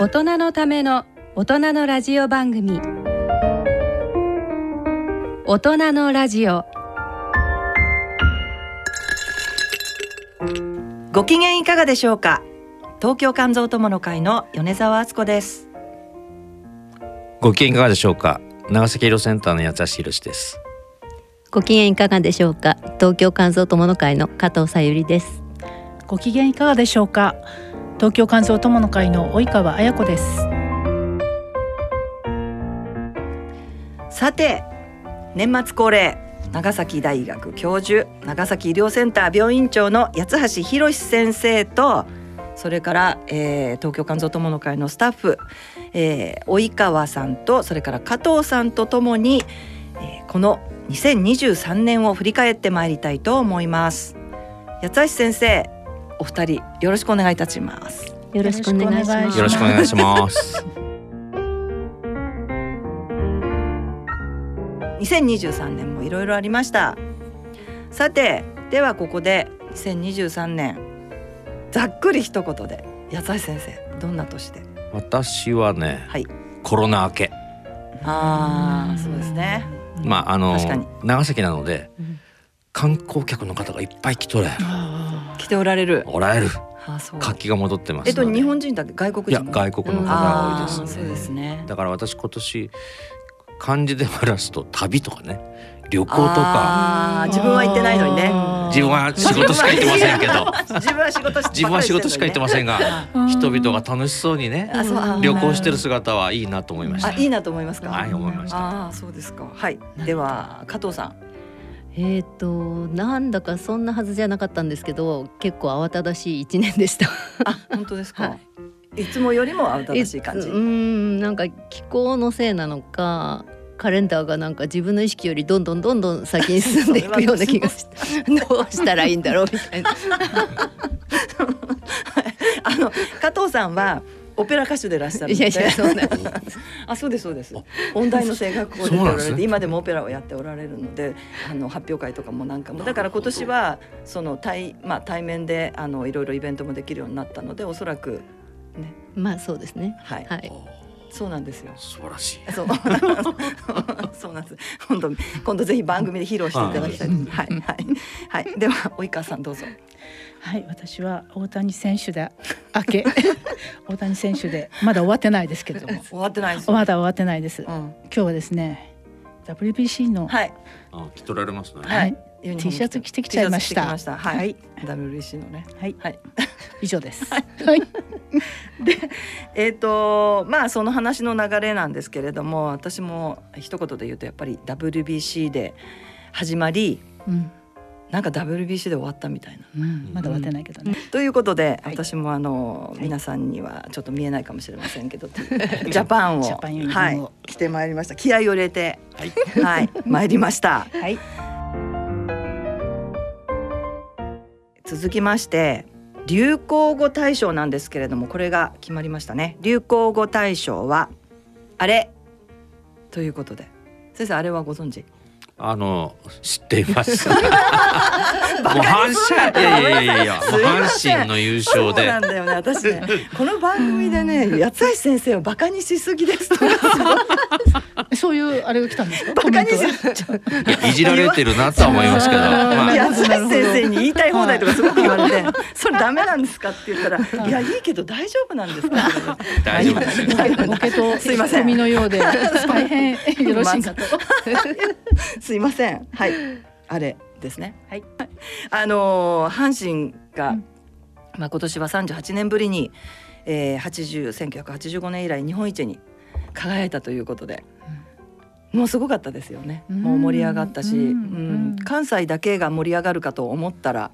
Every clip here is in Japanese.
大人のための大人のラジオ番組。大人のラジオ。ご機嫌いかがでしょうか？東京肝臓友の会の米澤敦子です。ご機嫌いかがでしょうか？長崎医療センターの八橋宏です。ご機嫌いかがでしょうか？東京肝臓友の会の加藤さゆりです。ご機嫌いかがでしょうか？東京肝臓友の会の及川彩子です。さて年末恒例長崎大学教授長崎医療センター病院長の八橋博先生とそれから、えー、東京肝臓友の会のスタッフ、えー、及川さんとそれから加藤さんとともに、えー、この2023年を振り返ってまいりたいと思います。八橋先生お二人よろしくお願いいたします。よろしくお願いします。よろしくお願いします。2023年もいろいろありました。さてではここで2023年ざっくり一言で八橋先生どんな年で？私はね、はい、コロナ明け。ああそうですね。まああの長崎なので、うん、観光客の方がいっぱい来とれ来ておられる。おられる。活気が戻ってますえっと日本人だけ外国人いや外国の方が多いです、ね、そうですね。だから私今年漢字で話すと旅とかね。旅行とか。自分は行ってない のにね。自分は仕事しか行ってませんけど。自分は仕事自分は仕事しか行ってませんが人々が楽しそうにね旅行してる姿はいいなと思いました。いいなと思いますか？はい思いました。ああそうですか。はい。では加藤さんえーと、なんだかそんなはずじゃなかったんですけど結構慌ただしい一年でした。あ本当ですか、はい、いつもよりも慌ただしい感じ？うんなんか気候のせいなのかカレンダーがなんか自分の意識よりどんどんどんどん先に進んでいくような気がして どうしたらいいんだろうみたいな。あの加藤さんはオペラ歌手でいらっしゃるいやいやそうあそうですそうです音大の声楽校でおられて、ね、今でもオペラをやっておられるのであの発表会とかもなんかもだから今年はその対,、まあ、対面であのいろいろイベントもできるようになったのでおそらくねまあそうですねはい、はいそうなんですよ。素晴らしい。そう。そうなんです。今度今度ぜひ番組で披露していただきたい。はいはいはい。では及川さんどうぞ。はい、私は大谷選手で明け。大谷選手でまだ終わってないですけれども。終わってないですまだ終わってないです、うん、今日はですね WBC のはい。あ着とられますね。はい。T シャツ着てきちゃいました。した。はい、はい、WBC のね。はい。はい。以上です。はい。で、えっ、ー、とまあその話の流れなんですけれども、私も一言で言うとやっぱり WBC で始まり、うん、なんか WBC で終わったみたいな、うん、まだ終わってないけどね。ということで、はい、私もあの、皆さんにはちょっと見えないかもしれませんけど、ジャパンをはい。着てまいりました。気合を入れて、はい、はい、参りました。はい。続きまして流行語大賞なんですけれどもこれが決まりましたね。流行語大賞はあれ。ということで。先生あれはご存知？あの知っています。もう阪神いやいやいやいや阪神の優勝で。なんだよね私ねこの番組でね八橋先生をバカにしすぎですそういうあれが来たんですか？バカにしいじられてるなとは思いますけど。八橋先生に言いたい放題とかすごく言われて、それダメなんですかって言ったら、いやいいけど大丈夫なんですか。大丈夫です。ボケとすいません。のようで大変よろしいかと。すいません。はい。あれですね。はい。あの阪神が、まあ今年は38年ぶりに、えー、80 1985年以来日本一に輝いたということで。もうすごかったですよね。もう盛り上がったし、うん、関西だけが盛り上がるかと思ったら、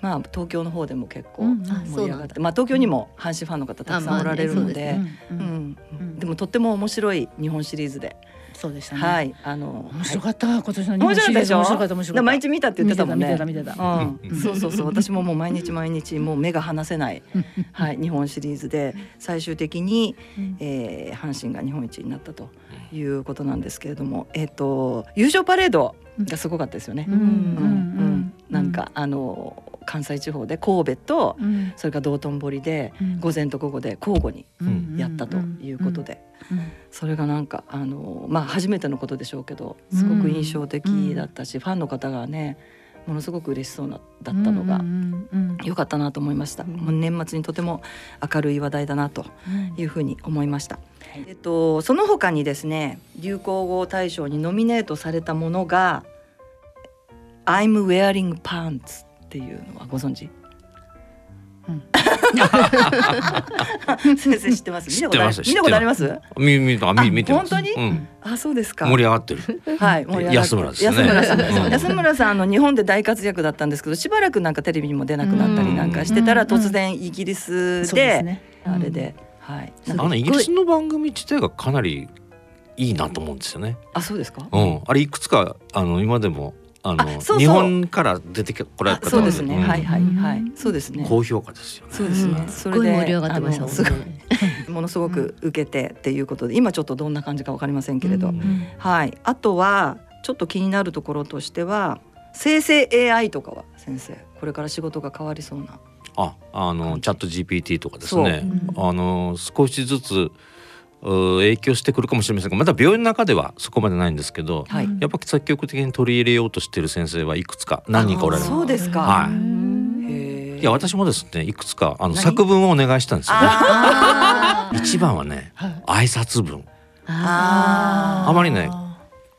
まあ東京の方でも結構盛り上がって、まあ東京にも阪神ファンの方たくさんおられるので、うん、でもとっても面白い日本シリーズで。そうでしたね。はい、あの面白かった今年の日本シリーズ面白かった面白かった。毎日見たって言ってたもんね。見てた見てた。うん、そうそうそう。私ももう毎日毎日もう目が離せない はい日本シリーズで最終的に、えー、阪神が日本一になったということなんですけれども、えっ、と優勝パレードがすごかったですよね。うんうんうん。なんかあの関西地方で神戸とうん。それから道頓堀でうん。午前と午後で交互にうんやったということで、うん。それがなんかあのまあ初めてのことでしょうけどすごく印象的だったし、ファンの方がねものすごく嬉しそうなだったのがうんうん良かったなと思いました、うん。もう年末にとても明るい話題だなとうん。いうふうに思いました、えっと、その他にですね流行語大賞にノミネートされたものが「I'm wearing pants」っていうのはご存知、うん。先生知ってます？知ってます見たことあり見たことあります？みみあみあ見てます。本当に？うん、あそうですか。盛り上がってる。はい、盛り上がって安村ですね。安村さん、うん。安村さんあの日本で大活躍だったんですけどしばらくなんかテレビにも出なくなったりなんかしてたらうん突然イギリスそうでね。あれで、はい。あのイギリスの番組自体がかなりいいなと思うんですよね。あそうですか？うん、あれいくつかあの今でもあのあそうそう。日本から出てこられあた方そうですね、ん。はいはいはい。うん。そうですね。高評価ですよね。そうですね、うん。それですっごい盛り上がってましたもんね。ものすごく受けてっていうことで今ちょっとどんな感じかわかりませんけれど、うんうん。はい。あとはちょっと気になるところとしては生成 AI とかは先生これから仕事が変わりそうな。あ、あのチャット GPT とかですね。う。ん。あの少しずつう影響してくるかもしれませんが、まだ病院の中ではそこまでないんですけど、はい、うんやっぱ積極的に取り入れようとしている先生はいくつか何人かおられある。そうですか。はい。いや私もですねいくつかあの何？作文をお願いしたんですよ。あ 一番はねはい挨拶文。ああまりね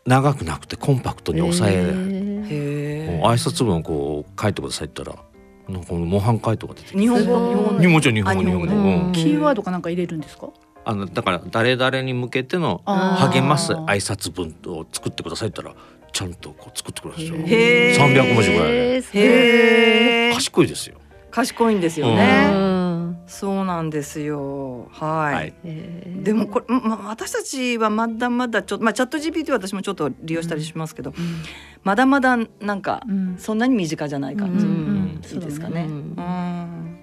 長くなくてコンパクトに抑え挨拶文をこう書いてくださいって言ったらなんか模範解答が出てきて。日本語？日本語日本語日本語。キーワードかなんか入れるんですか？あのだから誰々に向けての励ます挨拶文を作ってくださいって言ったらちゃんとこう作ってくれるんですよ。へー。300文字ぐらいで。賢いですよ。賢いんですようね、うん。そうなんですよ。はい、はい。でもこれ、ま、私たちはまだまだちょっと、まあ、チャット GPT は私もちょっと利用したりしますけど、まだまだなんかうん。そんなに身近じゃない感じ、うん。うん。いいですかね。うん。うん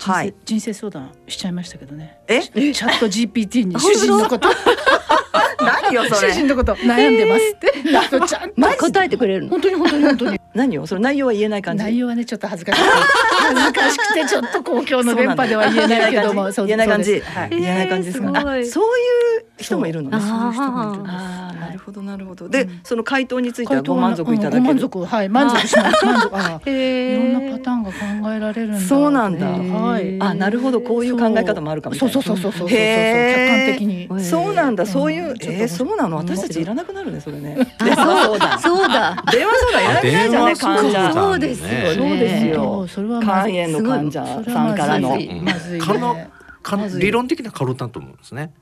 ははいい。人生相談しちゃいましたけどね。え？チャット GPT に主人のこと。何よそ主人れのこと悩んでますって。ちゃんと。答えてくれるの？本当に本当に本当に。何よそれ。内容は言えない感じ内容はねちょっと恥ずかしくて恥ずかしくてちょっと公共の電波では言えないけども。言えない感じ。はい。えー言えない感じですか。そういう人もいるのね。そう。そういう人もいるんですなるほどなるほど。でうん。その回答についてはご満足いただうんご満ける足。はい満足します。満足。あ いへろんなパターンが考えられるんだ。そうなんだ。はい。あなるほど。こういう考え方もあるかもしれな。いそう。そうそうそうそうそうそう。へー。客観的に。そうなんだ、うん。そういう、ちょっとえー、そうなの、私たちいらなくなるね、それね。あそうだ。そうだ。電話相談いらないじゃんね、患者。そうですよね。そうですよ。それは肝炎の患者さんからの。まずい理論的なカルタだと思うんですね。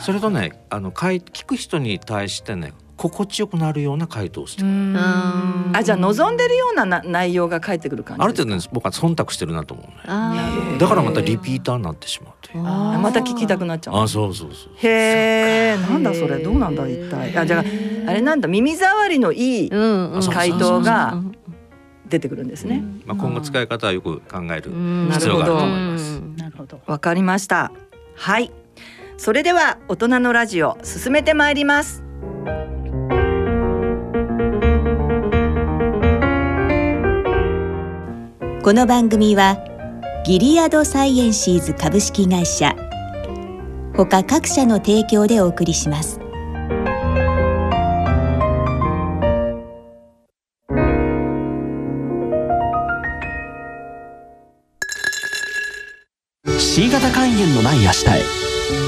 それとねあのかい聞く人に対してね心地よくなるような回答をしてあ、じゃあ望んでるようなな内容が返ってくる感じ。ある程度ね僕は忖度してるなと思うね。だからまたリピーターになってしまうという。あまた聞きたくなっちゃう。あそうそうそう。へえ、なんだそれ、どうなんだ一体。あ、じゃあ、あれなんだ、耳障りのいい。回答がうん出てくるんですね。まあ今後使い方はよく考えるうん必要があると思います。うんなるほどわかりました。はい。それでは、大人のラジオ、進めてまいります。この番組はギリアドサイエンシーズ株式会社他各社の提供でお送りします「C 型肝炎のない明日へ」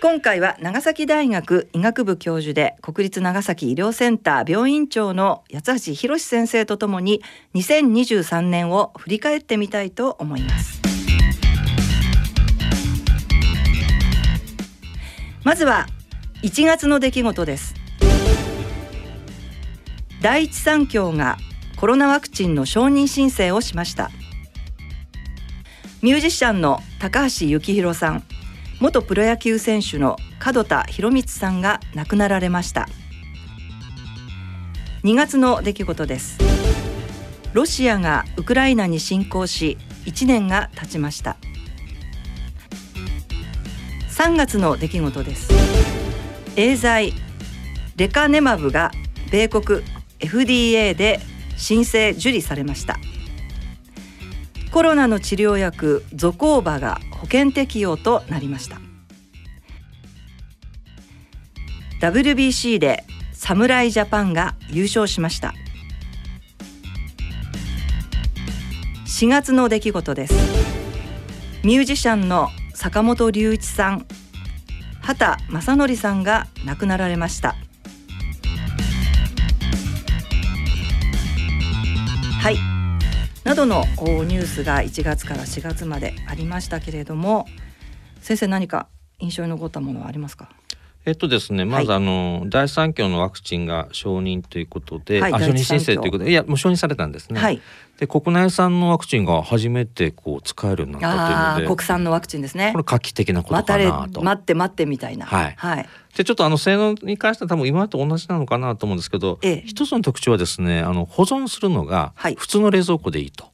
今回は長崎大学医学部教授で国立長崎医療センター病院長の八橋博先生とともに2023年を振り返ってみたいと思います。まずは1月の出来事です。第一三共がコロナワクチンの承認申請をしました。ミュージシャンの高橋幸宏さん。元プロ野球選手の門田博光さんが亡くなられました。2月の出来事です。ロシアがウクライナに侵攻し1年が経ちました。3月の出来事です。エーザイレカネマブが米国 FDA で申請受理されました。コロナの治療薬ゾコーバが保険適用となりました。WBC で侍ジャパンが優勝しました。4月の出来事です。ミュージシャンの坂本龍一さん畑正則さんが亡くなられました。などのニュースが1月から4月までありましたけれども先生何か印象に残ったものはありますか？えっとですね、まずあの、第三期のワクチンが承認ということで、はいあ承認申請ということでいやもう承認されたんですね。はい。で国内産のワクチンが初めてこう使えるようになったというので国産のワクチンですね。これ画期的なことかなと。待って待ってみたいな。はい。はい、でちょっとあの性能に関しては多分今と同じなのかなと思うんですけど、ええ。一つの特徴はですねあの保存するのがはい。普通の冷蔵庫でいいと。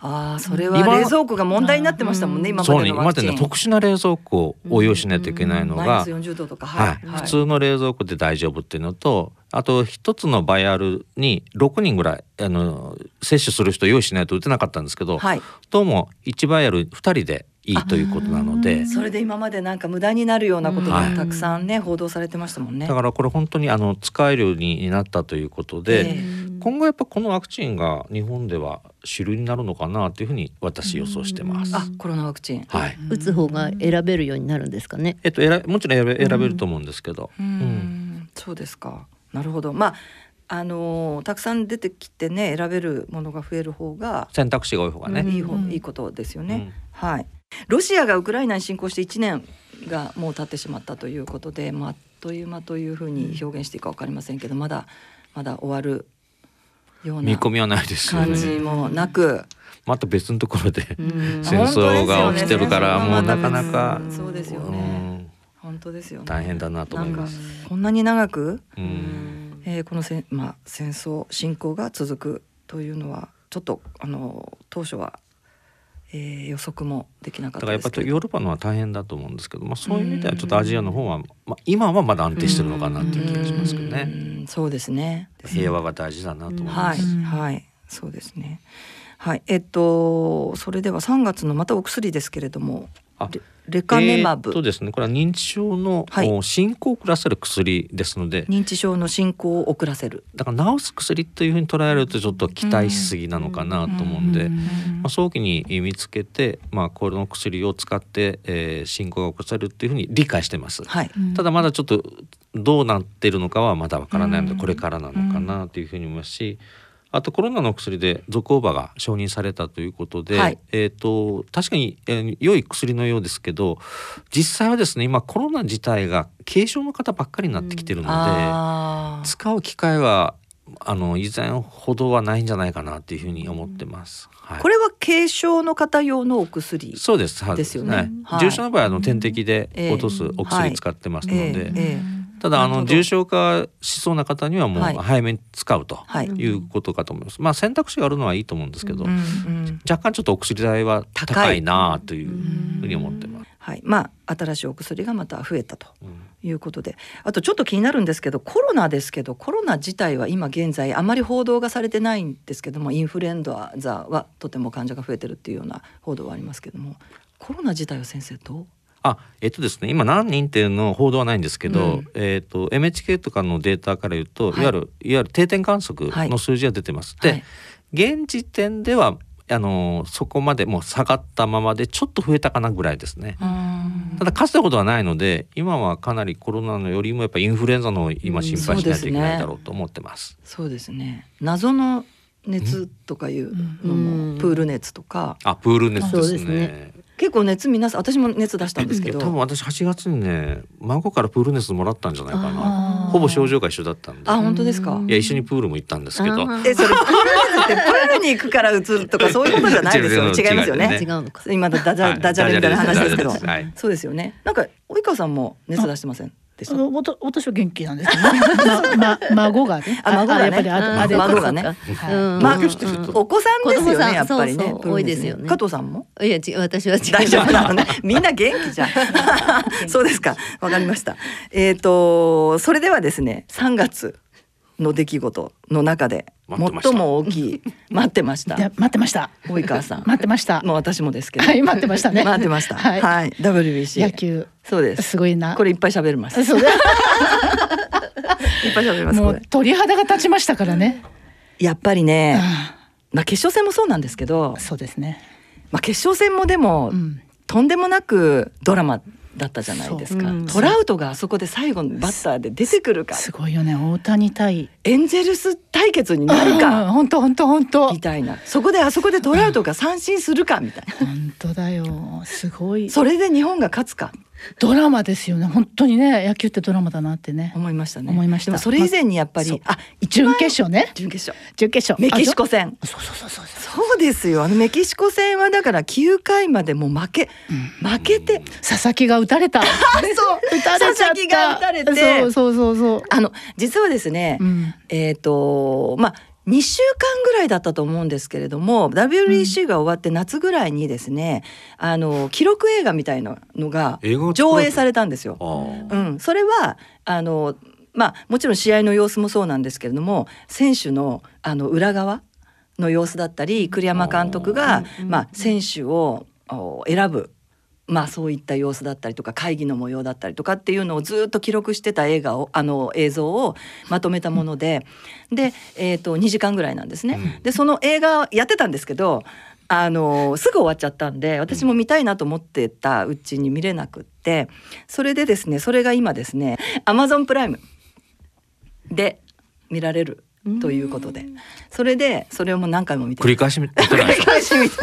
ああそれは今冷蔵庫が問題になってましたもんね今までのワクチン。でね特殊な冷蔵庫を応用しないといけないのが、マイナス40度とかはい普通の冷蔵庫で大丈夫っていうのとあと一つのバイアルに6人ぐらいあの接種する人用意しないと打てなかったんですけど、はい。どうも1バイアル2人でいいということなので。それで今までなんか無駄になるようなことはい。がたくさんね、報道されてましたもんね。だからこれ本当にあの使えるようになったということで、え今後やっぱこのワクチンが日本では主流になるのかなというふうに私予想してます。あコロナワクチン。はい。打つ方が選べるようになるんですかね？えっと選もちろん選べ選べると思うんですけど、うーん。そうですか。なるほど。まああのーたくさん出てきてね選べるものが増える方が選択肢が多い方がね。いい方、うん。いいことですよね、うん。はいロシアがウクライナに侵攻して1年がもう経ってしまったということで、まあ、あっという間というふうに表現していいか分かりませんけどまだまだ終わるような見込みはないですよ感じね。もなく、また別のところでうん。戦争が起きてるからもうなかなかうんそうですようね。ん本当ですよね。大変だなと思います。こんなに長く、うん。えーこのせん、まあ、戦争侵攻が続くというのはちょっとあの当初は、えー予測もできなかだからやっぱりヨーロッパのは大変だと思うんですけど、まあ、そういう意味ではちょっとアジアの方は、まあ、今はまだ安定してるのかなっていう気がしますけどね。うん。そうですね。平和が大事だなと思います。はい、うんはい。そうですね。はい。えっとそれでは3月のまたお薬ですけれどもあレレカネマブ、えーっとですねこれは認知症の、はい。お進行を遅らせる薬ですので。認知症の進行を遅らせる。だから治す薬というふうに捉えるとちょっと期待しすぎなのかなと思うんで、まあ、早期に見つけて、まあ、この薬を使って、えー進行が起こせるっていうふうに理解してます。はい。ただまだちょっとどうなってるのかはまだわからないのでこれからなのかなというふうに思いますしあとコロナの薬でゾコーバが承認されたということで、はい。えー、と確かに、えー良い薬のようですけど実際はですね今コロナ自体が軽症の方ばっかりになってきてるので、あー。使う機会はあの以前ほどはないんじゃないかなというふうに思ってます。はい。これは軽症の方用のお薬そうです。はいです。よね。重症の場合はあの点滴でええ落とすお薬使ってますので、ええええただあの重症化しそうな方にはもうはい。早めに使うとはい。いうことかと思います。まあ選択肢があるのはいいと思うんですけど、若干ちょっとお薬代は高いなというふうに思ってます。はい、まあ新しいお薬がまた増えたとうん。いうことで。あとちょっと気になるんですけどコロナですけどコロナ自体は今現在あまり報道がされてないんですけどもインフルエンザはとても患者が増えてるっていうような報道はありますけどもコロナ自体は先生どう？あえっとですね今何人っていうの報道はないんですけど、うん。えっと NHK とかのデータから言うと、はい。い、わゆるいわゆる定点観測の数字が出てます。で、はい。現時点ではあのそこまでもう下がったままでちょっと増えたかなぐらいですね。ただかつてほどはないので今はかなりコロナのよりもやっぱりインフルエンザの今心配しないといけないだろうと思ってます。そうですね。謎の熱とかいうのも、うん。プール熱とか。あプール熱ですね。結構熱皆さん私も熱出したんですけど。多分私8月にね孫からプール熱もらったんじゃないかな。あほぼ症状が一緒だったんで。あ本当ですか？いや一緒にプールも行ったんですけど。えそれプールってプールに行くから映るとかそういうことじゃないですよね。違いますよね。違うのか。今だダジャダジャレみたいな話ですけど。そうですよね。なんか及川さんも熱出してません？でしたあのわた私は元気なんですけどね。まま孫がね。あ孫がね。や孫がね。はい。うん。まあお子さんですよねやっぱりね。多いですよね。加藤さんも？いやち私は違う。大丈夫なのね。みんな元気じゃん。そうですか。わかりました。えっ、とそれではですね、3月の出来事の中で最も大きい待ってましたい。や待ってました。及川さん。待ってました。もう私もですけど。はい待ってましたね。待ってました。は。はいい。WBC。野球そうです。すごいな。これいっぱい喋ります。いっ。ぱい喋ります。もう。鳥肌が立ちましたからね。やっぱりね、あまあ決勝戦もそうなんですけどあ、そうですね。まあ決勝戦もでも、うん。とんでもなくドラマだったじゃないですか。うんトラウトがあそこで最後のバッターで出てくるか。すごいよね。大谷対。エンゼルス対決になるか本当本当本当み。たいなそこであそこでトラウトが三振するかみたいな本当だよ。すごい。それで日本が勝つかドラマですよね。本当にね、野球ってドラマだなってね。思いましたね思いましたそれ以前にやっぱりあ一準番決勝ね。準決勝準決勝。メキシコ戦あ。そうそうそうそうそう。ですよあのメキシコ戦はだから9回までもう負け負けて佐々木が打たれた。そう 打たれちゃった。佐々木が打たれてそうそうそうそう。あの実はですね、うん。えっ、とまあ2週間ぐらいだったと思うんですけれども WBC が終わって夏ぐらいにですね、あの記録映画みたいなのが上た映されたんですよ。うん、それはあのまあもちろん試合の様子もそうなんですけれども選手のあの裏側の様子だったり栗山監督が、まあ、選手をお選ぶ。まあそういった様子だったりとか会議の模様だったりとかっていうのをずっと記録してた映画をあの映像をまとめたものでで、えー、と2時間ぐらいなんですね。でその映画やってたんですけどあのすぐ終わっちゃったんで私も見たいなと思ってたうちに見れなくってそれでですねそれが今ですね Amazon プライムで見られるということで。それでそれをもう何回も見て 繰り返し見てない。ですか返し見て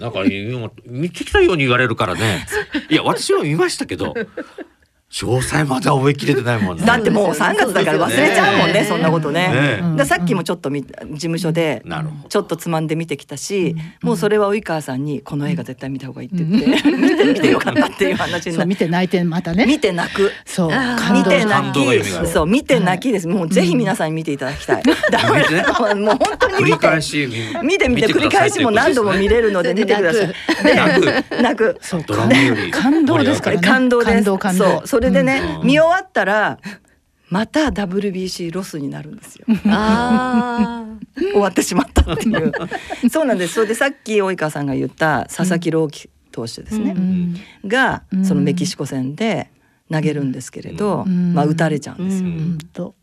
なんか今見てきたように言われるからね。いや私は見ましたけど詳細までは覚えきれてないもんねだってもう3月だから忘れちゃうもんねねそんなことね。ねさっきもちょっと見事務所でなるほどちょっとつまんで見てきたし、もうそれは及川さんにこの映画絶対見た方がいいって言って、見て見てよかったっていう話にそうなって見て泣いてまたね。見て泣く。そう見て泣き、そう見て泣きです。もうぜひ皆さんに見ていただきたい。ダメ見てねだ。もう本当に繰り見て返し見て見て繰り返しも何度も見れるので見てください。泣く泣く。そうドラマより感動ですからね感動です。感動感動そうそれでね、うん。見終わったらまた WBC ロスになるんですよ。あ終わってしまったっていう。そうなんです。それでさっき及川さんが言った佐々木朗希投手ですね。うん。がうん。そのメキシコ戦で投げるんですけれど、うん。まあ打たれちゃうんですよ。本当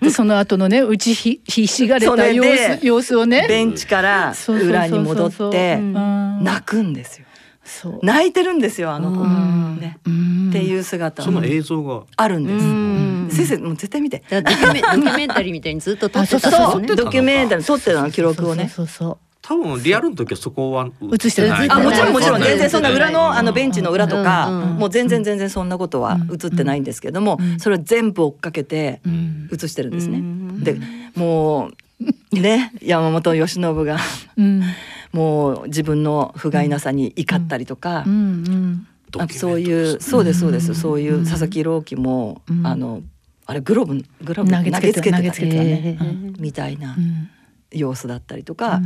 でその後のね打ちひひしがれた様子をね。ベンチから裏に戻ってうん。泣くんですよ。そう。泣いてるんですよあの子。うん。ね。うん。っていう姿。そのも映像が。あるんです。うん。先生もう絶対見て。ドキュメ ドキュメンタリーみたいにずっと撮ってたそうドキュメンタリー撮ってたの記録をね。そうそう多分リアルの時はそこは映してない。あもちろんもちろん。全然そんな裏のあのベンチの裏とかうんうんもう全然全然そんなことは映ってないんですけどもうん。それを全部追っかけてうん。映してるんですね。う。ん。でもうね山本由伸がうんもう自分の不甲斐なさに怒ったりとかそういうそうですそうです。そういう佐々木朗希もうん。あのあれグローブグローブ投げつけてた投げつけてたねえーみたいなうん。様子だったりとか。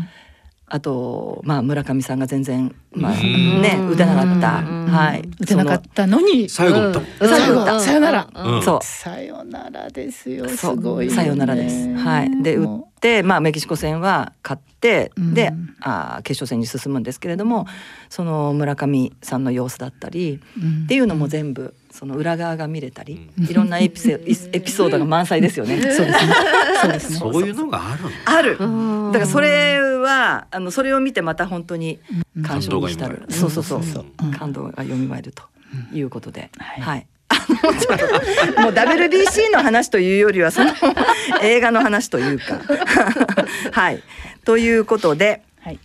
うんあと、まあ、村上さんが全然、まあ、うん。ね、打てなかった。うん。はい。打てなかったのに。最後打った最後打った。うんさよなら。うん。そう。さよならですよすごいさよならです。はい。で、打もって、まあ、メキシコ戦は勝って、うん。で、あー決勝戦に進むんですけれども。その村上さんの様子だったり、っていうのも全部、その裏側が見れたり、いろんなエピセエピソードが満載ですよね。そうですね。そうですね。そういうのがあるの？ある。うん。だから、それは、あの、それを見て、また本当に感動が蘇。るそうそうそうそう。うん。感動が蘇るということで、はいはい。あのちょっと。もう WBC の話というよりはその 映画の話というか。はい。ということで、はい。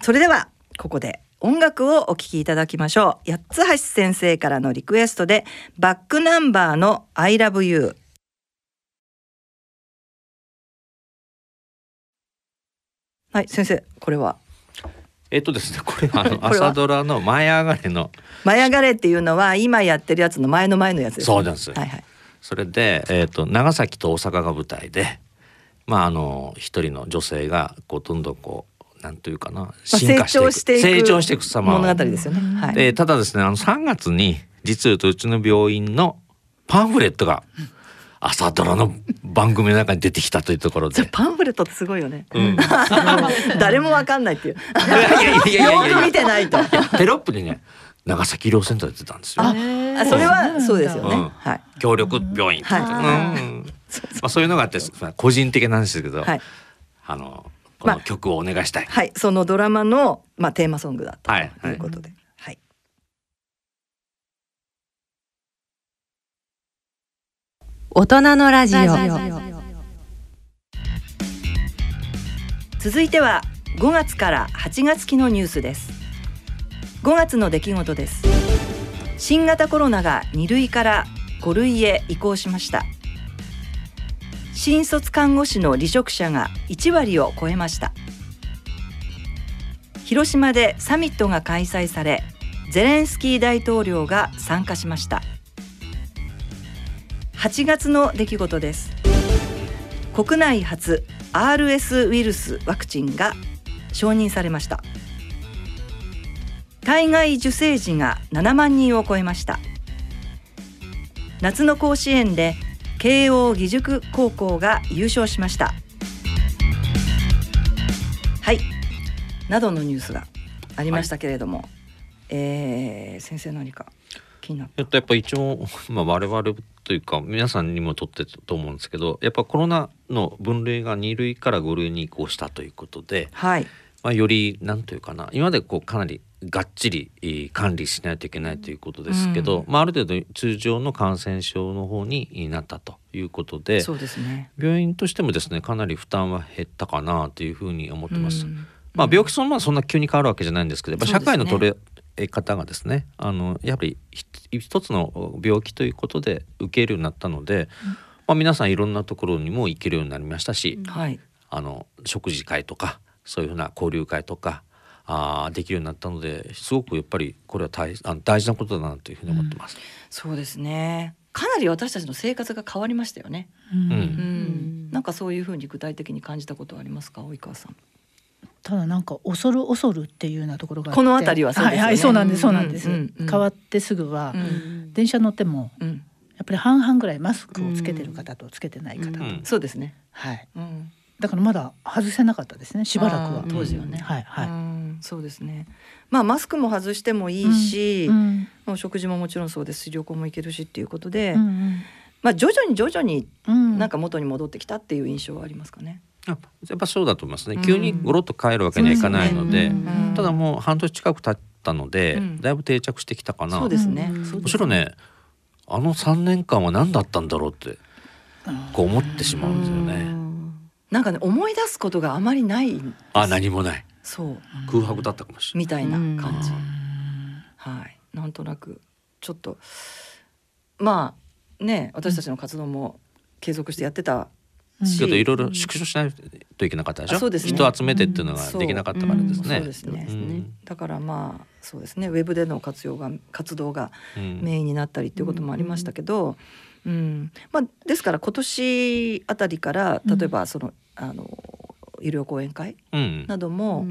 それではここで音楽をお聴きいただきましょう。八つ橋先生からのリクエストで、バックナンバーの I love you。はい、先生、これは？えっとですね、これ あの朝ドラの前上がれの前上がれっていうのは今やってるやつの前の前のやつです、ね、そうなんです。はいはい。それでえっ、ー、と長崎と大阪が舞台で、まああの一人の女性がこうどんどんこうなんというかなまあ進化していく成長していく成長していく様を物語ですよね。はい。でただですねあの3月に実を言うとうちの病院のパンフレットが 朝ドラの番組の中に出てきたというところで。パンフレットってすごいよね。うん、い 誰もわかんないっていう。やいやいやいやいやいやよく見てないと。テロップにね長崎医療センターで出てたんですよ。あ、あそれはそうですよね。うんはい。協力病院はいうんまあ、そういうのがあってまあ個人的な話ですけど、はい。あのこの曲をお願いしたい。はい。そのドラマのまあテーマソングだったはいということで。はい。大人のラジオ続いては5月から8月期のニュースです5月の出来事です新型コロナが2類から5類へ移行しました新卒看護師の離職者が1割を超えました。広島でサミットが開催されゼレンスキー大統領が参加しました。8月の出来事です。国内初 RS ウイルスワクチンが承認されました。体外受精児が7万人を超えました。夏の甲子園で慶応義塾高校が優勝しました。はい。などのニュースがありましたけれども、えー先生何か気になっえっとやっぱ一応、まあ、我々というか皆さんにもとってと思うんですけどやっぱコロナの分類が2類から5類に移行したということで、はいまあ、よりなんというかな今までこうかなりがっちりえー管理しないといけないということですけど、うん。まあ、ある程度通常の感染症の方になったということでそうですね。病院としてもですねかなり負担は減ったかなというふうに思ってます。うん。まあ、病気そのままそんな急に変わるわけじゃないんですけどやっぱ社会の取れ方がですねあのやっぱりひ一つの病気ということで受けるようになったので、まあ、皆さんいろんなところにも行けるようになりましたし、はい。あの食事会とかそういうふうな交流会とかあーできるようになったのですごくやっぱりこれは大あの大事なことだなというふうに思ってます。そうですね。かなり私たちの生活が変わりましたよね。うん。うん。うん。なんかそういうふうに具体的に感じたことはありますか？及川さん。ただなんか恐る恐るっていうようなところがこの辺りはそうですよね。はいはいそうなんですそうなんです、うんうんうん。変わってすぐは、うん。電車乗ってもうん。やっぱり半々ぐらいマスクをつけてる方とつけてない方と、うん。そうですね。はい。うんだからまだ外せなかったですねしばらくは。当時はね。はいはい、うんそうですね。まあマスクも外してもいいし、うんまあ食事ももちろんそうですし旅行も行けるしっていうことで、うんまあ徐々に徐々にうん。なんか元に戻ってきたっていう印象はありますかね。やっぱやっぱそうだと思いますね、うん。急にゴロッと変えるわけにはいかないので、うんうん。ただもう半年近く経ったので、うん。だいぶ定着してきたかな。そうですね。むしろねあの3年間は何だったんだろうってこう思ってしまうんですよね。なんかね思い出すことがあまりない。あ何もない。そう。空白だったかもしれない。みたいな感じ。うん。はい。なんとなくちょっとまあね私たちの活動も継続してやってたし、けどいろいろ縮小しないといけなかったでしょ？うですね。人を集めてっていうのができなかったからですね。そう。ですね。うん。だからまあそうですね。ウェブでの活用が活動がうん。メインになったりっていうこともありましたけど、うん。まあ、ですから今年あたりから例えばその、あの医療講演会うん。なども、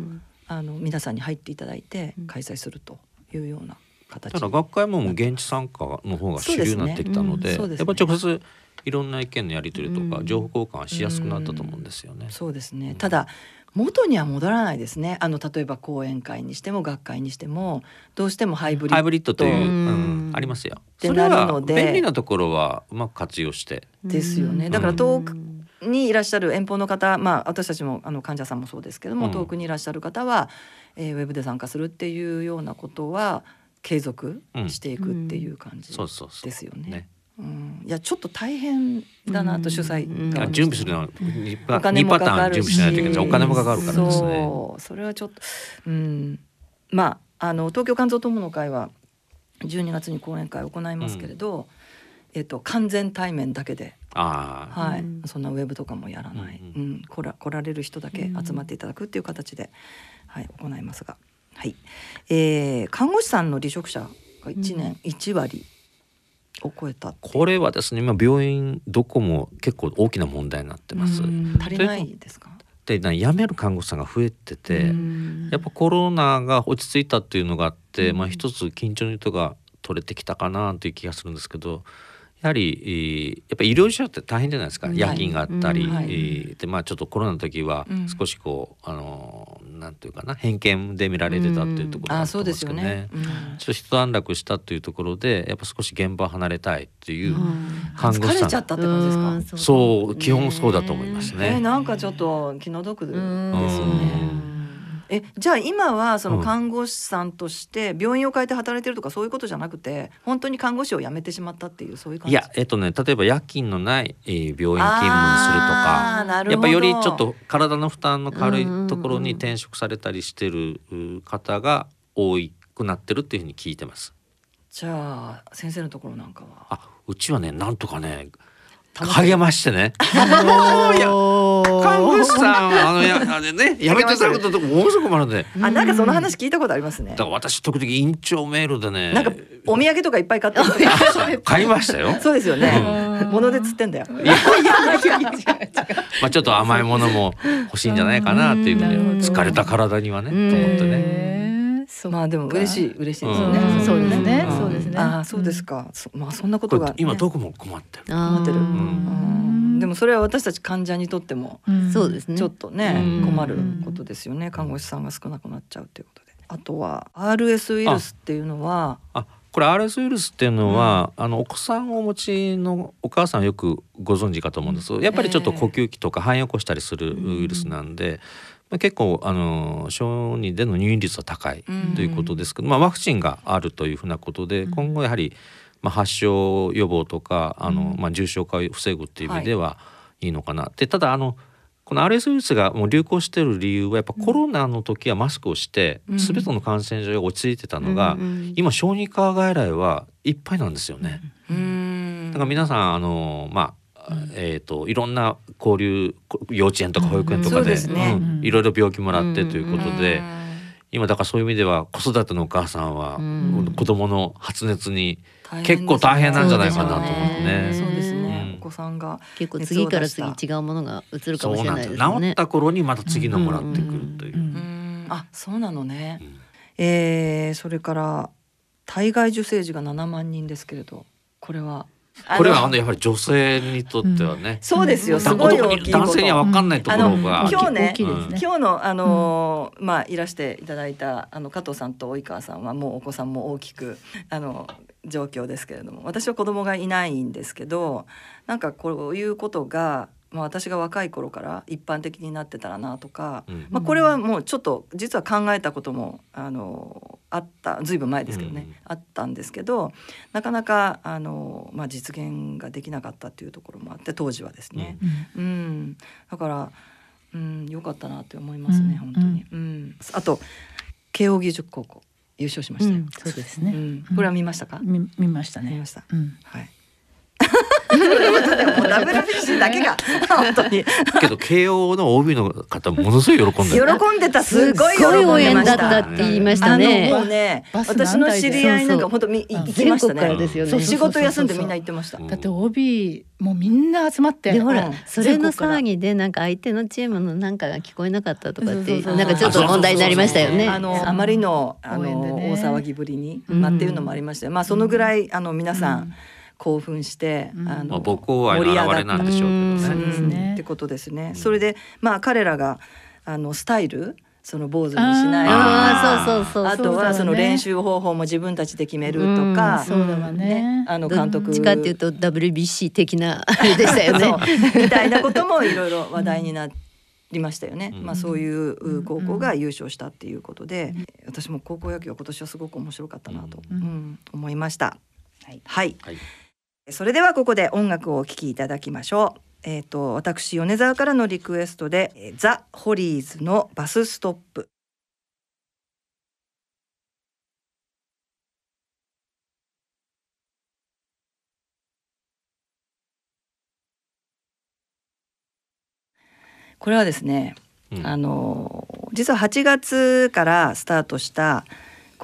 あの皆さんに入っていただいて開催するというような形。ただ学会ももう現地参加の方が主流になってきたのでね。ね。やっぱ直接いろんな意見のやり取りとかうん。情報交換はしやすくなったと思うんですよね。そうですね。ただ元には戻らないですね。あの例えば講演会にしても学会にしてもどうしてもハイブリッドハイブリッドという、ううんありますよ。てそれはなるので便利なところはうまく活用して。ですよね。だから遠くにいらっしゃる遠方の方、まあ、私たちもあの患者さんもそうですけども、うん。遠くにいらっしゃる方は、えーウェブで参加するっていうようなことは継続していくっていう感じ。ですよね。ね。うん、いやちょっと大変だなと主催側あに準備するのは2パお金もかかるし。ないといけない。お金もかかるからですね。そう。それはちょっとうん。まああの東京肝臓友の会は12月に講演会を行いますけれど、えっと完全対面だけでああ、はい、うん。そんなウェブとかもやらない、ううん。ん。来ら来られる人だけ集まっていただくっていう形で、はい、行いますが、はい。えー、看護師さんの離職者が1年1割を超えたこれはですね今病院どこも結構大きな問題になってます。うん。足りないですか？でな辞める看護師さんが増えてて、うん。やっぱコロナが落ち着いたっていうのがあって、うん。まあ一つ緊張の糸が取れてきたかなという気がするんですけどやはり、えーやっぱり医療者って大変じゃないですか、うん。夜勤があったり、うん。はい。えーでまあちょっとコロナの時はうん。少しこう、あのなんていうかな偏見で見られてたっていうところがああると思うんでそうですすよね。ね。うん。ちょっと一段落したというところでやっぱ少し現場を離れたいっていううん。看護師さん、疲れちゃったって感じですか？うん。そう基本そうだと思いますね。えーなんかちょっと気の毒ですようん。ね。えじゃあ今はそのうん。看護師さんとして病院を変えて働いてるとかそういうことじゃなくて本当に看護師を辞めてしまったっていうそういう感じ？いやえっとね例えば夜勤のない、えー病院勤務にするとかやっぱよりちょっと体の負担の軽いところに転職されたりしてるう方が多くなってるっていうふうに聞いてます。じゃあ先生のところなんかは？あうちはねなんとかね励ましてね。お いやー。看護師さんあのやあれね やめていただくとものすごく困るんで。あなんかその話聞いたことありますね。だから私時々院長メールでね。なんかお土産とかいっぱい買ってるとかあ買いましたよ。そうですよね。物で釣ってんだよ。いやまあちょっと甘いものも欲しいんじゃないかなっていうふううんに疲れた体にはねとうん思ってね。まあでも嬉しい嬉しいですよね。うん。そうですね。うん。そうですね。ああそうですか。そまあそんなことこが今どこも困ってる。困ってるでもそれは私たち患者にとってもうんそうですね。ちょっとね、うん。困ることですよね。看護師さんが少なくなっちゃうということで。あとは RS ウイルスっていうのはあこれ RS ウイルスっていうのは、あのお子さんをお持ちのお母さんはよくご存知かと思うんです。やっぱりちょっと呼吸器とか肺炎を起こしたりするウイルスなんで、まあ、結構あの小児での入院率は高いうん。ということですけど、まあ、ワクチンがあるというふうなことで、今後やはり、まあ、発症予防とかあの、まあ、重症化を防ぐっていう意味ではい。いのかな。でただあのこの RS ウイルスがもう流行している理由はやっぱコロナの時はマスクをして、うん。全ての感染症が落ち着いてたのが、うんうん今小児科外来はいっぱいなんですよね。うん。だから皆さんあのまあ、えっ、といろんな交流こ幼稚園とか保育園とかで,、ですね。うん。いろいろ病気もらってということで、うん。今だからそういう意味では子育てのお母さんは、うん。子供の発熱に結構大変なんじゃないかなと思ってね。そうですね、うん。お子さんが結構次から次違うものが移るかもしれないです。よね治っ。た頃にまた次のもらってくるという。うん。うん。あそうなのね、うん。えーそれから体外受精児が7万人ですけれどこれはこれはのあのやはり女性にとってはね、そうですよ、うんすごい大きいこと。男性には分かんないところが今日ね。今日のあのーまあいらしていただいたあの加藤さんと及川さんはもうお子さんも大きくあの状況ですけれども私は子供がいないんですけどなんかこういうことが、まあ、私が若い頃から一般的になってたらなとか、うんまあ、これはもうちょっと実は考えたこともあのあったずいぶん前ですけどね、うんあったんですけどなかなかあの、まあ、実現ができなかったっていうところもあって当時はですね。うん、だから、うん、良かったなって思いますね、うん本当に。うん、あと慶応義塾高校優勝しましたよ。そうですね。うん、これは見ましたか？見見ましたね見ま。した。うん。はい。ということでもう WBC だけが本当に。けど慶応の OB の方ものすごい喜んで喜る。んでた。すごい応んで援だった。って言いましたあのね。もうね、私の知り合いなんか本当みうん行きました全国からね。ですよね。そう仕事休んでみんな行ってました。うんだって OB もうみんな集まって。でほら、うん。それの騒ぎでなんか相手のチームのなんかが聞こえなかったとかってなんかちょっと問題になりましたよね。あのあまりのあの、大騒ぎぶりに、うんまあっていうのもありまして、まあそのぐらいあの皆さん興奮して、うん。あのまあ母校愛の表れなんでしょうけどうん。ね。そうですね。ってことですね。それでまあ彼らがあのスタイルその坊主にしない。とかああそうそうそう。あとはその練習方法も自分たちで決めるとか、そうだわね。あの監督どっちかっていうと WBC 的なあれでしたよね。そう。みたいなこともいろいろ話題になりましたよね。うん。まあそういう高校が優勝したっていうことで、私も高校野球は今年はすごく面白かったなと、うん。うん。思いました。はい、はい、はいそれではここで音楽をお聴きいただきましょう。えっ、ー、と私米沢からのリクエストでザ・ホリーズのバスストップ。これはですね、うん、あの実は8月からスタートした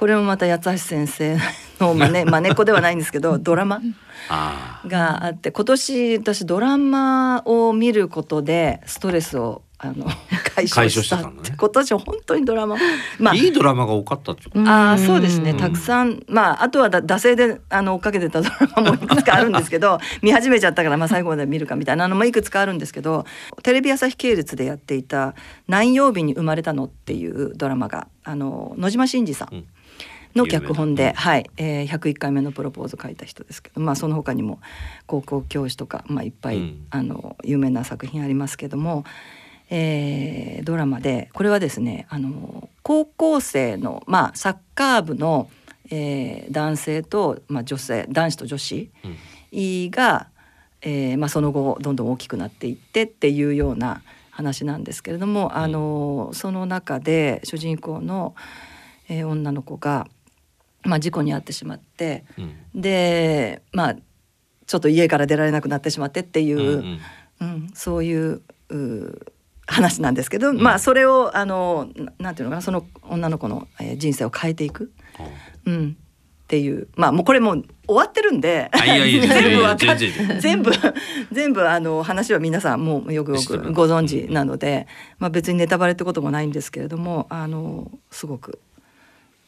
これもまた八橋先生の真似 真似っこではないんですけど ドラマあがあって今年私ドラマを見ることでストレスをあの 解消ししたたっんだねて今年本当にドラマ。まあ、あいいドラマが多かったってことああそうですね。うんたくさんまああとはだ惰性であの追っかけてたドラマもいくつかあるんですけど見始めちゃったからまあ最後まで見るかみたいなのもいくつかあるんですけどテレビ朝日系列でやっていた「何曜日に生まれたの?」っていうドラマがあの野島伸司さんうんの脚本で、はい、えー、101回目のプロポーズ書いた人ですけど、まあ、その他にも高校教師とか、まあ、いっぱい、うん。あの有名な作品ありますけども、えードラマでこれはですねあの高校生の、まあ、サッカー部の、えー男性と、まあ、女性男子と女子うん。が、えーまあ、その後どんどん大きくなっていってっていうような話なんですけれども、あのその中で主人公の、えー女の子が、まあ、事故に遭ってしまってうん。でまあちょっと家から出られなくなってしまってっていう、ううん。んうんそういうう話なんですけど、ん。まあそれをあのななんていうのかなその女の子の、えー人生を変えていく、う。ん、っていう。まあもうこれもう終わってるんで全部わか全部全部あの話は皆さんもうよくよくご存知なので、まあ、別にネタバレってこともないんですけれどもあのすごく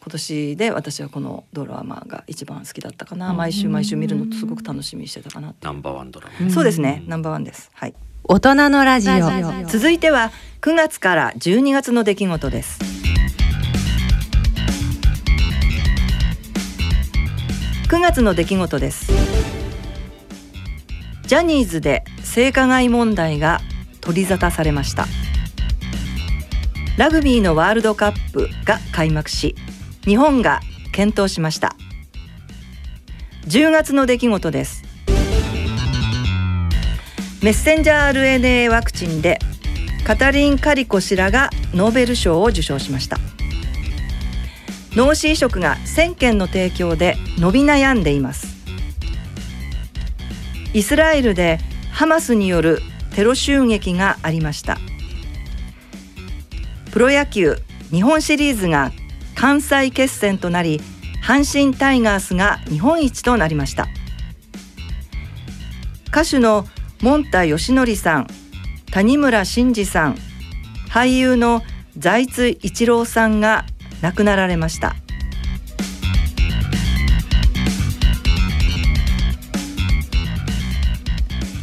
今年で私はこのドラマが一番好きだったかな。毎週毎週見るのとすごく楽しみにしてたかなナンバーワンドラマ。そうですね。うんナンバーワンです。はい。大人のラジオ。続いては9月から12月の出来事です。9月の出来事です。ジャニーズで性加害問題が取り沙汰されました。ラグビーのワールドカップが開幕し日本が検討しました。10月の出来事です。メッセンジャー RNA ワクチンでカタリン・カリコ氏らがノーベル賞を受賞しました。脳死移植が1000件の提供で伸び悩んでいます。イスラエルでハマスによるテロ襲撃がありました。プロ野球日本シリーズが関西決戦となり阪神タイガースが日本一となりました。歌手のモンタヨシノリさん谷村新司さん俳優の財津一郎さんが亡くなられました。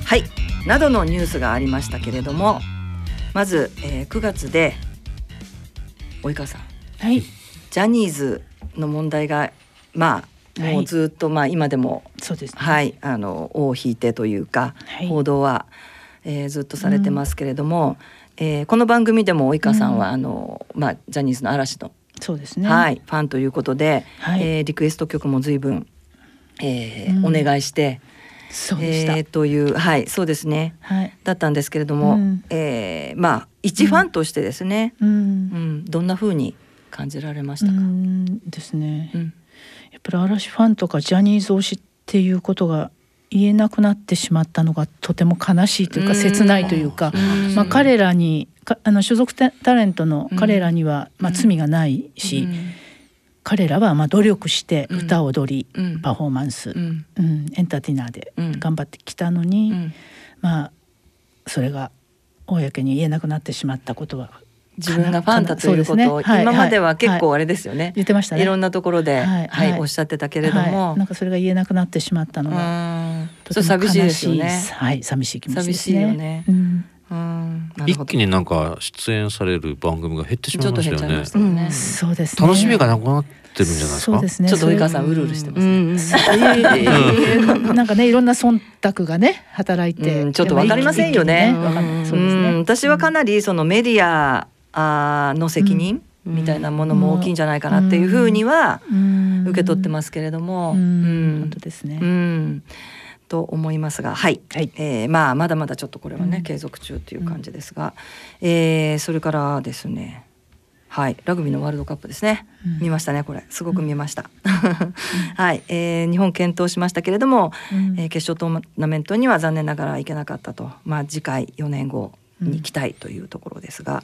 はいなどのニュースがありましたけれどもまず、えー9月で及川さん。はい。ジャニーズの問題がまあもうずっと、まあ今でもそうですね。はい、あの尾を引いてというか、はい。報道は、えーずっとされてますけれども、えーこの番組でも及川さんは、うん。あのまあ、ジャニーズの嵐の、そうですね。はい、ファンということで、はい。えーリクエスト曲も随分、えーうん。お願いして、そうでえーというはいそうですね。はい。だったんですけれども、うん。えーまあ一ファンとしてですね、うん。うんどんな風に感じられましたか、うんですね、うん。やっぱり嵐ファンとかジャニーズ推しっていうことが言えなくなってしまったのがとても悲しいというかうん。切ないというか、うん。まあ、彼らにかあの所属タタレントの彼らには、まあ、罪がないし、彼らはまあ努力してうん。歌踊り、うん。パフォーマンス、ううんんエンターテイナーでうん。頑張ってきたのに、うん。まあそれが公に言えなくなってしまったことは自分がファンだということを、はい今までは結はい。構あれですよね、言ってましたね。いろんなところで、ははいいはい。おっしゃってたけれども、はい、なんかそれが言えなくなってしまったのうが、ん。と寂しいですよね。はい、寂しい気持ちですね。寂しいよね。うん。一気になんか出演される番組が減ってしまいましたよね。ちょっと減っちゃいましたよね。うん。そうですね。楽しみがなくなってるんじゃないですか？そうですね。ちょっと及川そさんうるうるしてますなんかねいろんな忖度がね働いて、うん。ちょっとわかりませんよね。そうですね。うん私はかなりそのメディアあーの責任うん。みたいなものも大きいんじゃないかなっていうふうにはうん。受け取ってますけれども、うん。うん。本当ですね。うん。と思いますが、はい、はい。えーまあまだまだちょっとこれはね、うん。継続中という感じですが、えーそれからですね、はい、ラグビーのワールドカップですね。うん。見ましたねこれ。すごく見ました。はい、えー日本検討しましたけれども、うん。えー決勝トーナメントには残念ながらいけなかったと、まあ次回4年後に行きたいというところですが、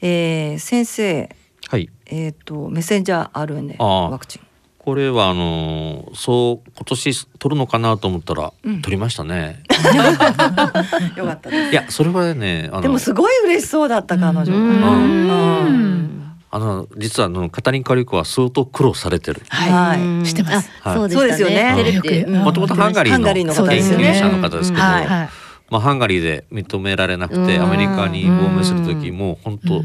えー先生、はい。えー、とメッセンジャー。RNA ワクチン。これはあのーそう今年取るのかなと思ったら、うん。取りましたね。よかったです。いやそれはねあのでもすごい嬉しそうだった彼女、うん。うん。あの実はあのカタリンカリコは相当苦労されてる。はい。うん。知ってます。あはいそうでしたそうですよね。もともとハンガリーーの研究者の方ですけど、はいはいまあハンガリーで認められなくてうん。アメリカに亡命する時も本当、うん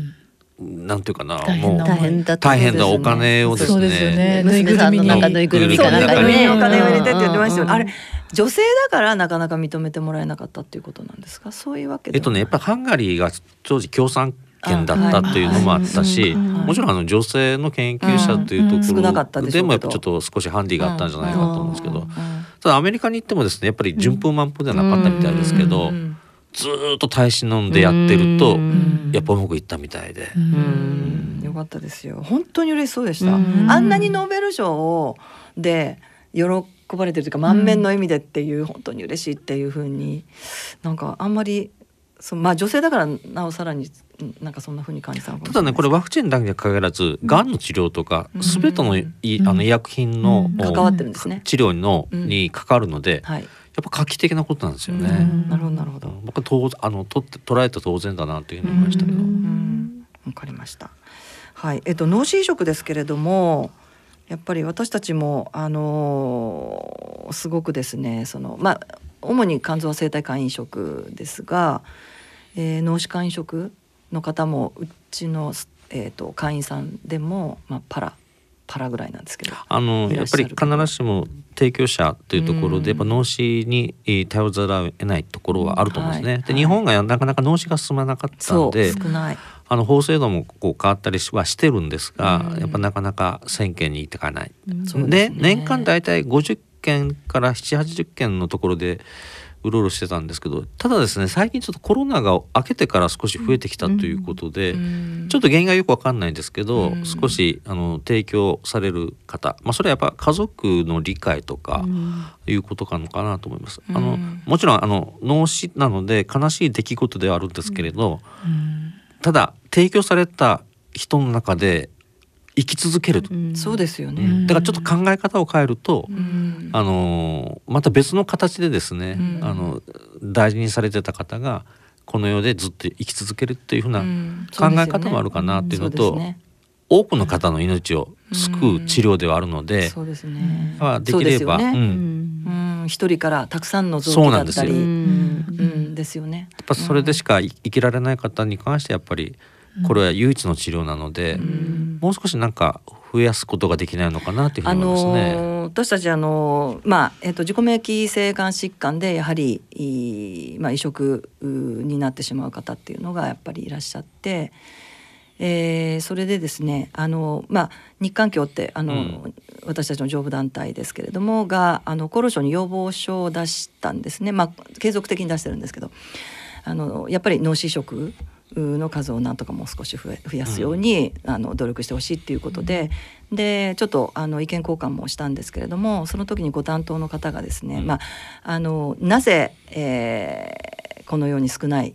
なんていうかなもう大変だった大変なお金をですそうですよね。ね。娘さんの中ぬいぐるみかなんかにねそうぬいぐるみにお金を入れてって言ってましたよね。うんあれ女性だからなかなか認めてもらえなかったっていうことなんですか？そういうわけえっとねやっぱりハンガリーが当時共産権だったというのもあったし、あはいもちろんあの女性の研究者というとこうん。少なかったろでもやっぱちょっと少しハンディがあったんじゃないかと思うんですけど、うんただアメリカに行ってもですねやっぱり順風満帆ではなかったみたいですけど、うん。ずーっと耐え忍んでやってると、うん。やっぱうまくいったみたいで。うん。よかったですよ。本当に嬉しそうでした。うん。あんなにノーベル賞で喜ばれてるというか満面の笑みでっていう本当に嬉しいっていう風になんかあんまりそうまあ女性だからなおさらにうんなんかそんな風に感じたただねこれワクチンだけに限らずがんの治療とかうん全てのいあの医薬品のうん関わってるんですね。治療のうんに関わるのではい。やっぱ画期的なことなんですよね。うんなるほどなるほど。僕は当あの取って捉えて当然だなというふうに思いましたけど。うんわかりました。はい、えっと脳死移植ですけれども、やっぱり私たちもあのーすごくですね、そのまあ主に肝臓は生体肝移植ですが、えー脳死肝移植の方もうちのえっ、と会員さんでもまあパラパラぐらいなんですけど、あのいらやっぱり必ずしも提供者というところうんでやっぱ脳死にえー頼ざるを得ないところはあると思うんですね。はいで日本がなかなか脳死が進まなかったので少ない。あの法制度もこう変わったりはしてるんですが、うんやっぱなかなか1000件に行ってかない。そうでですね年間大体50件から780件のところでうろうろしてたんですけどただですね最近ちょっとコロナが明けてから少し増えてきたということで、うんちょっと原因がよくわかんないんですけど、うん。少しあの提供される方、まあ、それはやっぱ家族の理解とかいうことかのかなと思います。あのうんもちろんあの脳死なので悲しい出来事ではあるんですけれど、ただ提供された人の中で生き続ける、そうですよね。うん。だからちょっと考え方を変えると、うん。あのまた別の形でですね、うん。あの大事にされてた方がこの世でずっと生き続けるっていうふうなうん。考え方もあるかなっていうのと、ね。多くの方の命を救う治療ではあるので、そうですね。まあできれば、ね。うん。うん、一人からたくさんの臓器そうなんですよ。だったり、ですよね。やっぱそれでしか生きられない方に関してやっぱりこれは唯一の治療なので、んもう少しなんか増やすことができないのかなというふうあに思いますね。のー私たちあのーまあえっと自己免疫性がん疾患でやはりまあ移植になってしまう方っていうのがやっぱりいらっしゃって。えーそれでですねあの、まあ、日韓協ってあの、うん私たちの上部団体ですけれどもがあの厚労省に要望書を出したんですね、まあ、継続的に出してるんですけどあのやっぱり脳死移植の数をなんとかもう少し増やすように、あの努力してほしいっていうことで、でちょっとあの意見交換もしたんですけれどもその時にご担当の方がですね、うん。まあ、あのなぜ、えーこのように少ない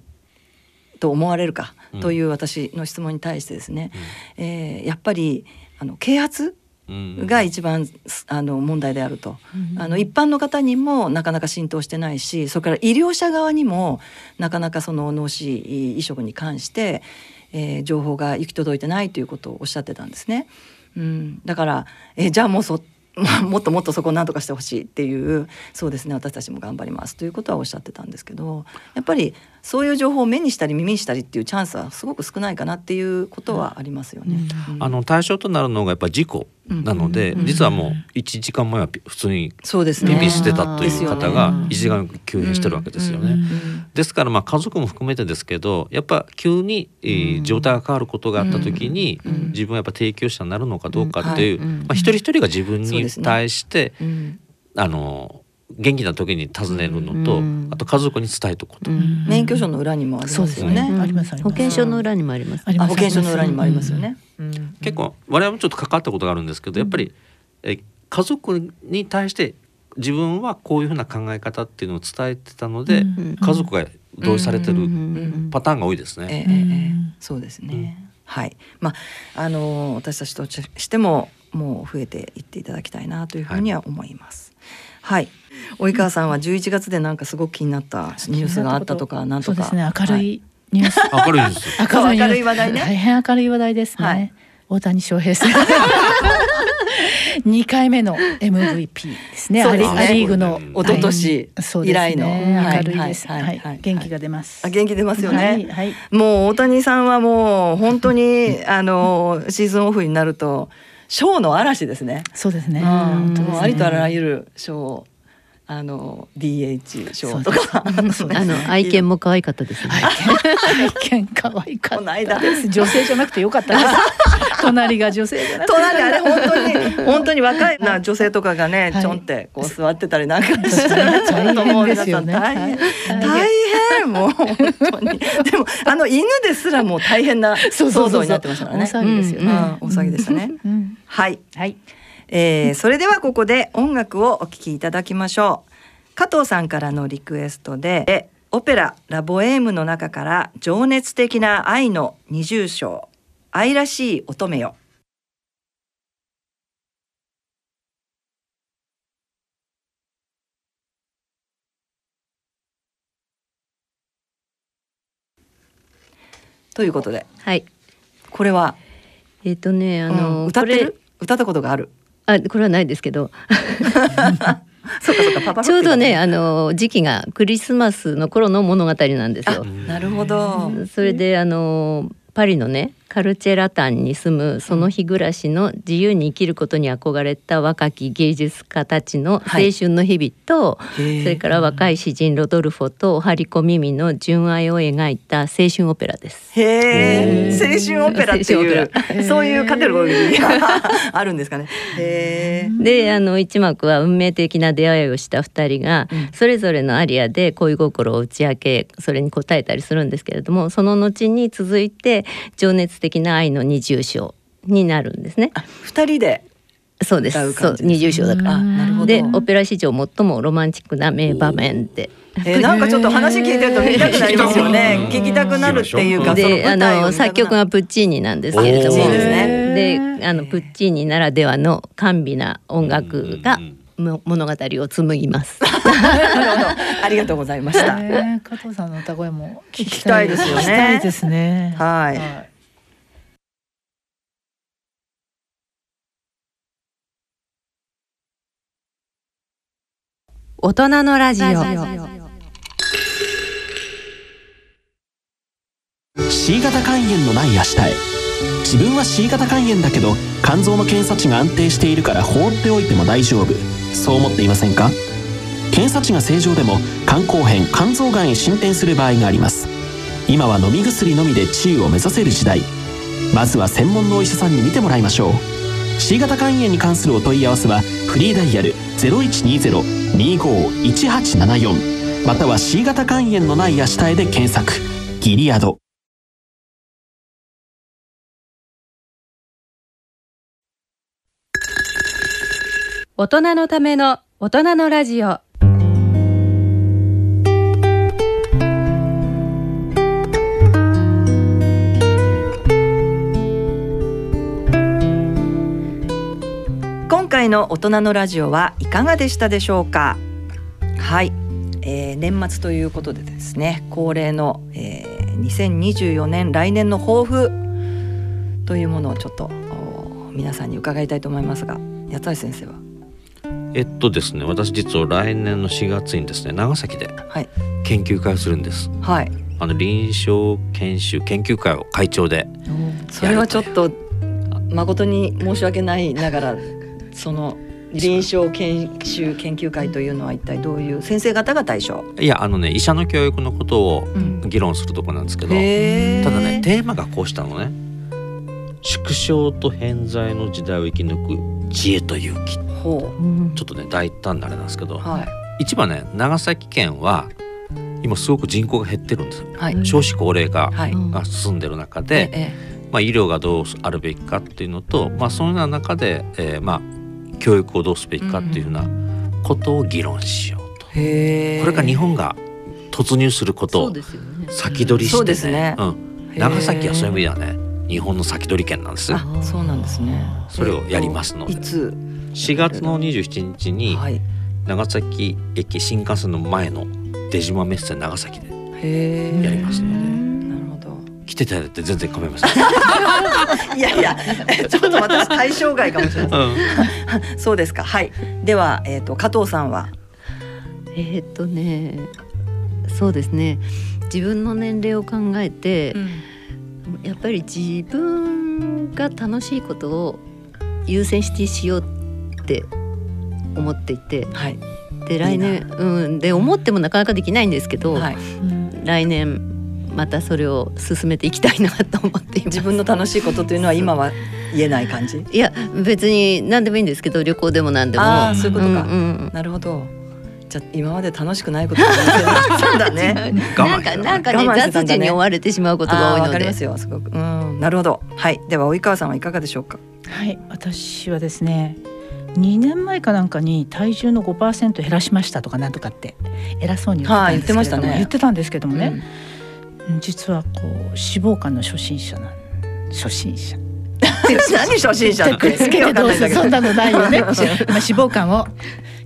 と思われるかうんという私の質問に対してですね、えーやっぱりあの啓発うんが一番あの問題であると、あの一般の方にもなかなか浸透してないしそれから医療者側にもなかなかその脳死移植に関して、えー情報が行き届いてないということをおっしゃってたんですね。うん、だから、えーじゃあもうそまあ もっともっとそこを何とかしてほしいっていうそうですね私たちも頑張ります。ということはおっしゃってたんですけどやっぱりそういう情報を目にしたり耳にしたりっていうチャンスはすごく少ないかなっていうことはありますよね。うん。あの対象となるのがやっぱ事故なので、うん。実はもう1時間前はピ普通にそうですね。ピピしてたという方が1時間急変してるわけですよね。うんですからまあ家族も含めてですけどやっぱ急に、えー状態が変わることがあった時に、うん自分はやっぱ提供者になるのかどうかっていう、まあ、一人一人が自分に対して、うん。あの元気な時に尋ねるのと、うん。あと家族に伝えておくこと、免許証の裏にもありますよね。保険証の裏にもあります。保険証の裏にもありますよね。うん。結構我々もちょっと関わったことがあるんですけどやっぱり、え家族に対して自分はこういうふうな考え方っていうのを伝えてたので、うん。家族が同意されてるうん。パターンが多いですね。ええええうん。そうですね。はい。まああの私たちとしてももう増えていっていただきたいなというふうには思います。はい。及川さんは11月でなんかすごく気になったニュースがあったとかなんとか。そうですね。明るはい。いニュース、明るいです。明るいニュース。明るい話題ね。大変明るい話題ですね、はい。大谷翔平選手 二回目の MVP ですね。そうですね。アリアリーグの一昨年以来の。はい明るいですはいはいはい元気が出ます。あ元気出ますよね。はい、はい。もう大谷さんはもう本当に あのシーズンオフになると賞の嵐ですね。そうですね。うん。すね。ありとあらゆる賞あの DH 賞とか。あの 愛犬も可愛かったですね。愛犬可愛かった。です女性じゃなくてよかったです。隣が女性じゃなくて隣あれ本当に本当に若いな女性とかがね、はい。ちょんってこう座ってたりなんかして、大ちょっと大変、はい。大変もう本当に。でもあの犬ですらもう大変なそうそうそうそう。騒動になってましたからね。大騒ぎですよね。大騒ぎでしたね。うん。はい、はいえーそれではここで音楽をお聴きいただきましょう。加藤さんからのリクエストでえオペララボエームの中から情熱的な愛の二重唱愛らしい乙女よ。ということで。はい。これは？えっ、とねあうんの、これ歌ってる？歌ったことがあるあこれはないですけど、そうかそうかパパちょうどねあの時期がクリスマスの頃の物語なんですよ。なるほど。それであのパリのねカルチェラタンに住むその日暮らしの自由に生きることに憧れた若き芸術家たちの青春の日々と、へー。それから若い詩人ロドルフォとハリコ・ミミの純愛を描いた青春オペラです。へえ、青春オペラっていう そういうカテゴリーが あるんですかね。であの一幕は運命的な出会いをした2人が、うん。それぞれのアリアで恋心を打ち明けそれに応えたりするんですけれどもその後に続いて情熱的な愛の二重唱になるんですね。あ、二人で。そうですそう二重唱だから。あ、なるほど。でオペラ史上最もロマンチックな名場面で。えーなんかちょっと話聞いてると見たくなりますよね。聞きたくなるっていうか、であの作曲がプッチーニなんですけれどもですねであのプッチーニならではの甘美な音楽がも物語を紡ぎます。なるほど。ありがとうございました。ね加藤さんの歌声も聞きたいですよね聞きたいですねはい。大人のラジオ。C 型肝炎のない明日へ。自分は C 型肝炎だけど肝臓の検査値が安定しているから放っておいても大丈夫。そう思っていませんか？検査値が正常でも肝硬変肝臓がんへ進展する場合があります。今は飲み薬のみで治癒を目指せる時代。まずは専門のお医者さんに見てもらいましょう。C 型肝炎に関するお問い合わせはフリーダイヤル0120-25-1874または C 型肝炎のない明日へで検索。ギリアド。大人のための大人のラジオ。回の大人のラジオはいかがでしたでしょうか？はい、えー年末ということでですね恒例の、えー、2024年来年の抱負というものをちょっとお皆さんに伺いたいと思いますが八橋先生は？えっとですね私実は来年の4月にですね長崎ではい。研究会をするんです。はい。あの臨床研修研究会を会長でそれはちょっと誠に申し訳ないながらその臨床研修研究会というのは一体どういう先生方が対象？いやあのね医者の教育のことをうん。議論するとこなんですけど、へー。ただねテーマがこうしたのね。縮小と偏在の時代を生き抜く知恵と勇気ほちょっとね大胆なあれなんですけど、うはい。一番ね長崎県は今すごく人口が減ってるんですよ。はい。少子高齢化はい、が進んでる中えで、えまあ、医療がどうあるべきかっていうのと、まあ、そのような中で、えーまあ、教育をどうすべきかっていうふうなことを議論しようと。へえこれから日本が突入することを先取りして、ね。ね。うん、長崎はそういう意味ではね日本の先取り県なんです。あそうなんですね。それをやりますので。いつ？4月の27日にはい。長崎駅新幹線の前の出島メッセ長崎でやりますので来ていただいて全然構いません、いやいやちょっと私対象外かもしれないうん。そうですか。はい。ではえっ、と加藤さんは？えーっとねそうですね。自分の年齢を考えて、やっぱり自分が楽しいことを優先してしようって思っていて。はい。で来年うん。で思ってもなかなかできないんですけど、はい。来年またそれを進めていきたいなと思っています。自分の楽しいことというのは今は言えない感じ？いや別に何でもいいんですけど旅行でも何でも。ああそういうことか、うんうんなるほど。じゃあ今まで楽しくないことが言っ てたんだね。なんかなんかね。雑事に追われてしまうことが多いので。あーわかりますよすごく。うんなるほど。はい。では及川さんはいかがでしょうか？はい私はですね2年前かなんかに体重の5%減らしましたとかなんとかって偉そうに言ってたんですけれども、はい言ってましたね。言ってたんですけどもね、うん実はこう脂肪肝の初心者なん初心者。何初心者ってすげえわか？んないんだけどそんなのないよね。まあ脂肪肝を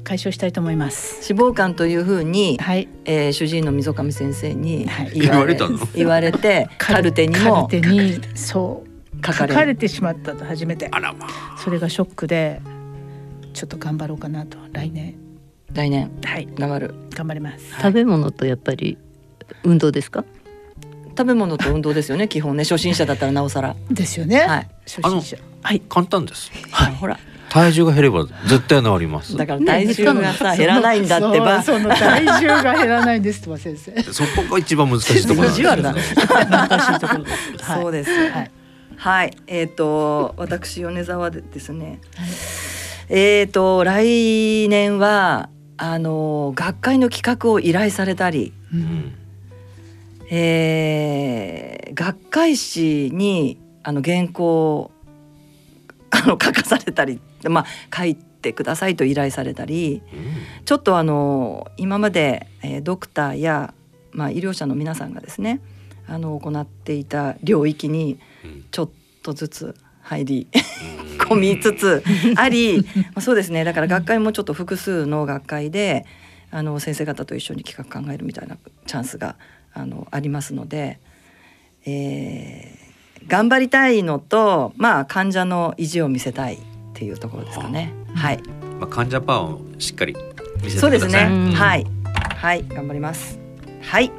解消したいと思います。脂肪肝というふうに、はい。えー主治医の溝上先生にはい。言われたの？言われて カルテにもカルテにそう書かれ書かれてしまったと初めて。あらまあ。それがショックでちょっと頑張ろうかなと来年。来年。はい。頑張る。頑張ります。食べ物とやっぱり運動ですか？食べ物と運動ですよね 基本ね。初心者だったらなおさら。ですよね、はい。初心者。はい。簡単です。ほら。体重が減れば絶対治ります。だから体重がさ減らないんだってば。その体重が減らないんですとは先生。そこが一番難しいところなんですよ難しいところ。です、はい、そうですはい。はい、えっ、と私米沢でですね、えっ、と来年はあの学会の企画を依頼されたり、うんえー学会誌にあの原稿をあの書かされたり、まあ書いてくださいと依頼されたり、ちょっとあの今まで、えードクターやまあ医療者の皆さんがですねあの行っていた領域にうん。ちょっとずつ入り込みつつあり、まあ、そうですね。だから学会もちょっと複数の学会であの先生方と一緒に企画考えるみたいなチャンスがあのありますので、えー頑張りたいのとまあ患者の意地を見せたいっていうところですかね。はい、まあ患者パワーをしっかり見せてそうですね。くださいうんはい、はい、頑張ります。はい。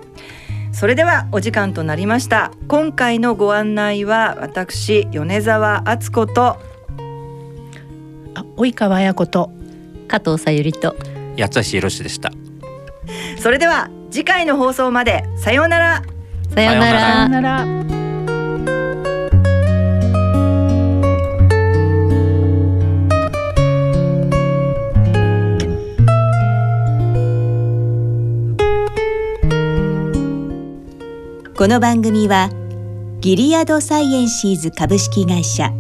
それではお時間となりました。今回のご案内は私米沢敦子とあ及川綾子と加藤さゆりと八橋ひろしでしたそれでは次回の放送までさようなら。さようなさようなららさよならこの番組はギリアドサイエンシーズ株式会社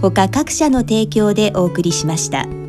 ほか各社の提供でお送りしました。